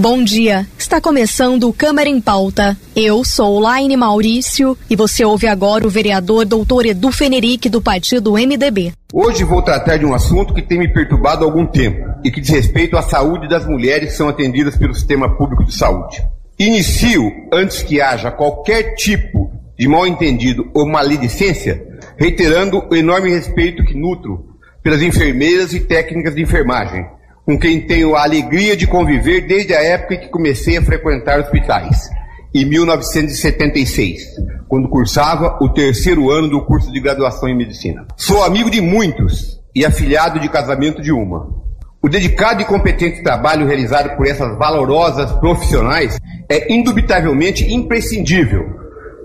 Bom dia. Está começando o Câmara em Pauta. Eu sou Laine Maurício e você ouve agora o vereador doutor Edu Fenerick do partido MDB. Hoje vou tratar de um assunto que tem me perturbado há algum tempo e que diz respeito à saúde das mulheres que são atendidas pelo sistema público de saúde. Inicio, antes que haja qualquer tipo de mal entendido ou maledicência, reiterando o enorme respeito que nutro pelas enfermeiras e técnicas de enfermagem com quem tenho a alegria de conviver desde a época em que comecei a frequentar hospitais, em 1976, quando cursava o terceiro ano do curso de graduação em medicina. Sou amigo de muitos e afilhado de casamento de uma. O dedicado e competente trabalho realizado por essas valorosas profissionais é indubitavelmente imprescindível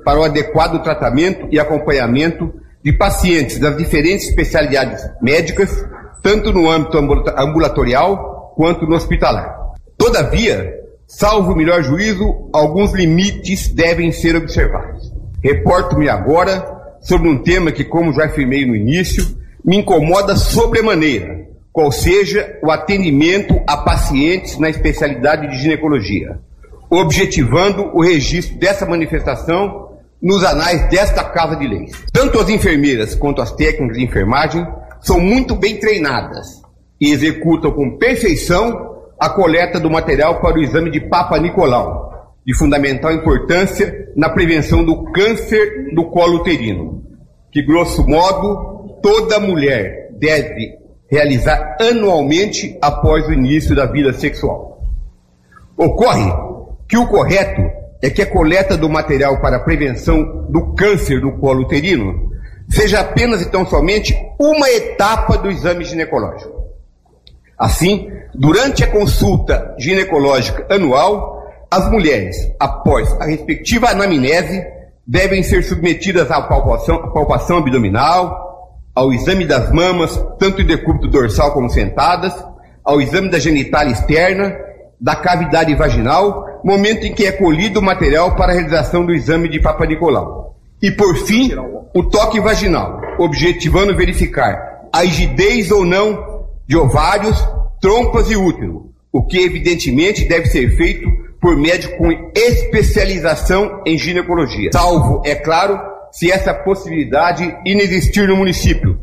para o adequado tratamento e acompanhamento de pacientes das diferentes especialidades médicas tanto no âmbito ambulatorial quanto no hospitalar. Todavia, salvo o melhor juízo, alguns limites devem ser observados. Reporto-me agora sobre um tema que, como já afirmei no início, me incomoda sobremaneira, qual seja o atendimento a pacientes na especialidade de ginecologia, objetivando o registro dessa manifestação nos anais desta Casa de Leis. Tanto as enfermeiras quanto as técnicas de enfermagem são muito bem treinadas e executam com perfeição a coleta do material para o exame de Papa Nicolau, de fundamental importância na prevenção do câncer do colo uterino, que, grosso modo, toda mulher deve realizar anualmente após o início da vida sexual. Ocorre que o correto é que a coleta do material para a prevenção do câncer do colo uterino seja apenas e tão somente uma etapa do exame ginecológico. Assim, durante a consulta ginecológica anual, as mulheres, após a respectiva anamnese, devem ser submetidas à palpação, à palpação abdominal, ao exame das mamas, tanto em decúbito dorsal como sentadas, ao exame da genital externa, da cavidade vaginal, momento em que é colhido o material para a realização do exame de Papa Nicolau. E por fim, o toque vaginal, objetivando verificar a rigidez ou não de ovários, trompas e útero, o que evidentemente deve ser feito por médico com especialização em ginecologia, salvo, é claro, se essa possibilidade inexistir no município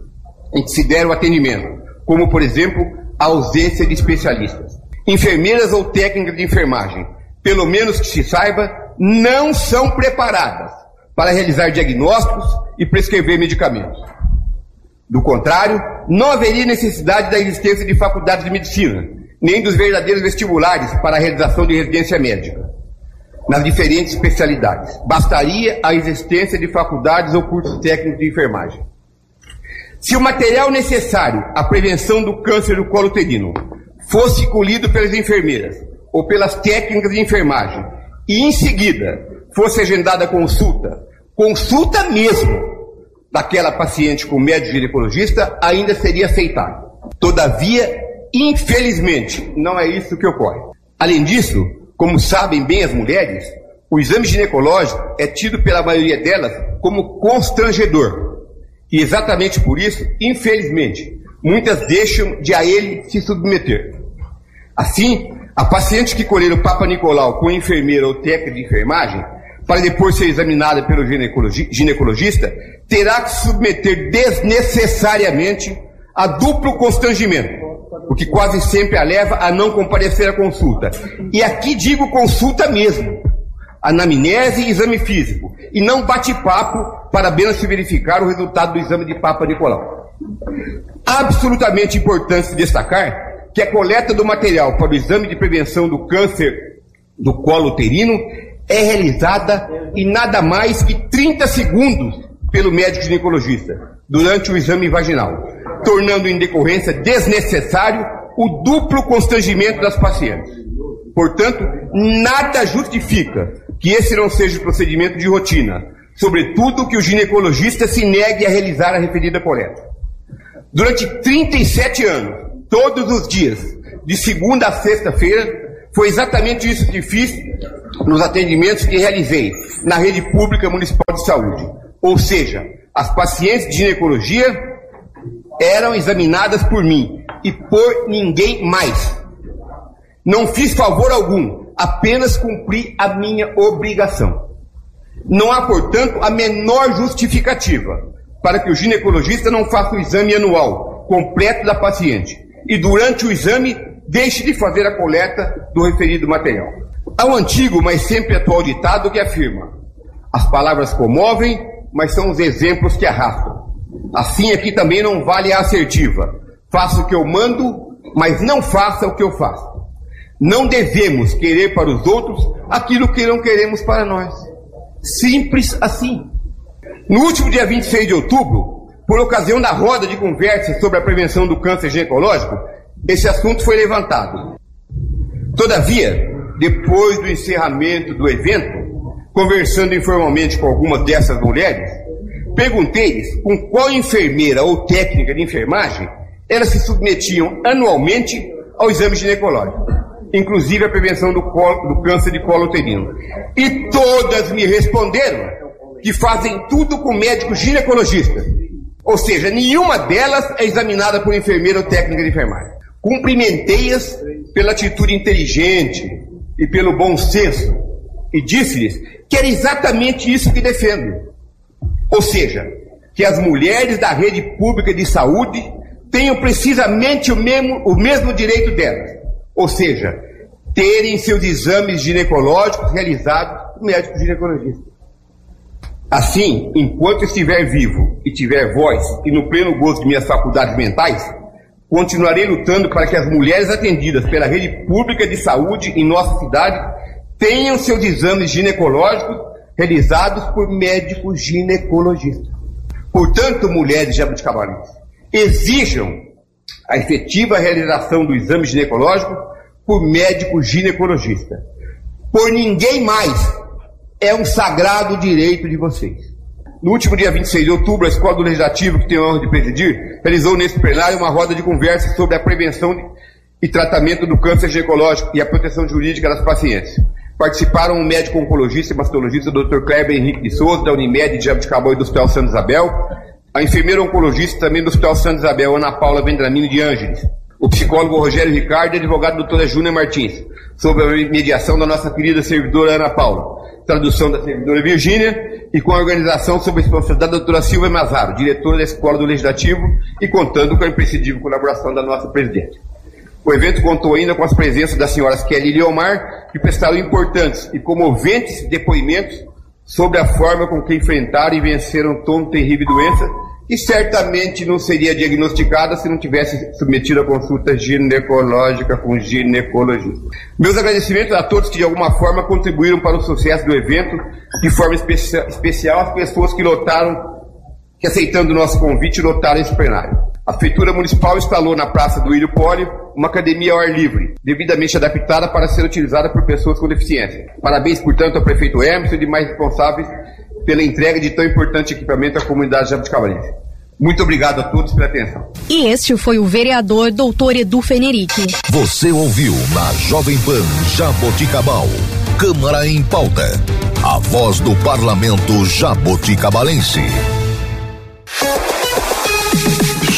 em que se der o atendimento, como por exemplo a ausência de especialistas. Enfermeiras ou técnicas de enfermagem, pelo menos que se saiba, não são preparadas para realizar diagnósticos e prescrever medicamentos. Do contrário, não haveria necessidade da existência de faculdades de medicina, nem dos verdadeiros vestibulares para a realização de residência médica, nas diferentes especialidades. Bastaria a existência de faculdades ou cursos técnicos de enfermagem. Se o material necessário à prevenção do câncer do colo uterino fosse colhido pelas enfermeiras ou pelas técnicas de enfermagem e em seguida fosse agendada consulta consulta mesmo daquela paciente com médico ginecologista ainda seria aceitável. Todavia, infelizmente, não é isso que ocorre. Além disso, como sabem bem as mulheres, o exame ginecológico é tido pela maioria delas como constrangedor. E exatamente por isso, infelizmente, muitas deixam de a ele se submeter. Assim, a paciente que colher o Papa Nicolau com enfermeira ou técnica de enfermagem para depois ser examinada pelo ginecologista, terá que submeter desnecessariamente a duplo constrangimento, o que quase sempre a leva a não comparecer à consulta. E aqui digo consulta mesmo, anamnese e exame físico, e não bate-papo para apenas se verificar o resultado do exame de Papa Nicolau. Absolutamente importante destacar que a coleta do material para o exame de prevenção do câncer do colo uterino é realizada em nada mais que 30 segundos pelo médico ginecologista durante o exame vaginal, tornando em decorrência desnecessário o duplo constrangimento das pacientes. Portanto, nada justifica que esse não seja o procedimento de rotina, sobretudo que o ginecologista se negue a realizar a referida coleta. Durante 37 anos, todos os dias, de segunda a sexta-feira. Foi exatamente isso que fiz nos atendimentos que realizei na rede pública municipal de saúde. Ou seja, as pacientes de ginecologia eram examinadas por mim e por ninguém mais. Não fiz favor algum, apenas cumpri a minha obrigação. Não há, portanto, a menor justificativa para que o ginecologista não faça o exame anual completo da paciente e, durante o exame, deixe de fazer a coleta do referido material. Há um antigo, mas sempre atual ditado que afirma: as palavras comovem, mas são os exemplos que arrastam. Assim aqui também não vale a assertiva. Faça o que eu mando, mas não faça o que eu faço. Não devemos querer para os outros aquilo que não queremos para nós. Simples assim. No último dia 26 de outubro, por ocasião da roda de conversa sobre a prevenção do câncer ginecológico, esse assunto foi levantado. Todavia, depois do encerramento do evento, conversando informalmente com algumas dessas mulheres, perguntei-lhes com qual enfermeira ou técnica de enfermagem elas se submetiam anualmente ao exame ginecológico, inclusive a prevenção do, colo, do câncer de colo uterino. E todas me responderam que fazem tudo com médico ginecologista. Ou seja, nenhuma delas é examinada por enfermeira ou técnica de enfermagem. Cumprimentei-as pela atitude inteligente e pelo bom senso e disse-lhes que era exatamente isso que defendo. Ou seja, que as mulheres da rede pública de saúde tenham precisamente o mesmo, o mesmo direito delas. Ou seja, terem seus exames ginecológicos realizados por médico ginecologista. Assim, enquanto estiver vivo e tiver voz e no pleno gozo de minhas faculdades mentais, continuarei lutando para que as mulheres atendidas pela rede pública de saúde em nossa cidade tenham seus exames ginecológicos realizados por médicos ginecologistas. Portanto, mulheres jabuticabalenses, exijam a efetiva realização do exame ginecológico por médico ginecologista. Por ninguém mais. É um sagrado direito de vocês. No último dia 26 de outubro, a Escola do Legislativo, que tem a honra de presidir, realizou nesse plenário uma roda de conversa sobre a prevenção e tratamento do câncer ginecológico e a proteção jurídica das pacientes. Participaram o médico oncologista e mastologista Dr. Kleber Henrique de Souza, da Unimed de Jabuticabal e do Hospital Santa Isabel, a enfermeira oncologista também do Hospital Santa Isabel, Ana Paula Vendramini de Ângeles, o psicólogo Rogério Ricardo e a advogada doutora Júnia Martins, sob a mediação da nossa querida servidora Ana Paula, tradução da servidora Virgínia e com a organização sob a responsabilidade da doutora Silvia Mazaro, diretora da Escola do Legislativo e contando com a imprescindível colaboração da nossa presidente. O evento contou ainda com as presenças das senhoras Kelly e Leomar, que prestaram importantes e comoventes depoimentos sobre a forma com que enfrentaram e venceram tão terrível doença, e certamente não seria diagnosticada se não tivesse submetido a consulta ginecológica com ginecologista. Meus agradecimentos a todos que de alguma forma contribuíram para o sucesso do evento, de forma especial as pessoas que lotaram que aceitando o nosso convite lotaram esse plenário. A Prefeitura Municipal instalou na Praça do Ilho Poli uma academia ao ar livre, devidamente adaptada para ser utilizada por pessoas com deficiência. Parabéns, portanto, ao prefeito Emerson e demais responsáveis pela entrega de tão importante equipamento à comunidade jabuticabarense. Muito obrigado a todos pela atenção. E este foi o vereador doutor Edu Fenerick. Você ouviu na Jovem Pan Jaboticabal. Câmara em pauta. A voz do parlamento jaboticabalense.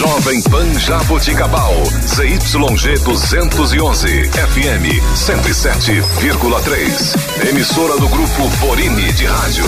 Jovem Pan Jaboticabal, ZYG 211, FM 107,3. Emissora do grupo Borini de Rádio.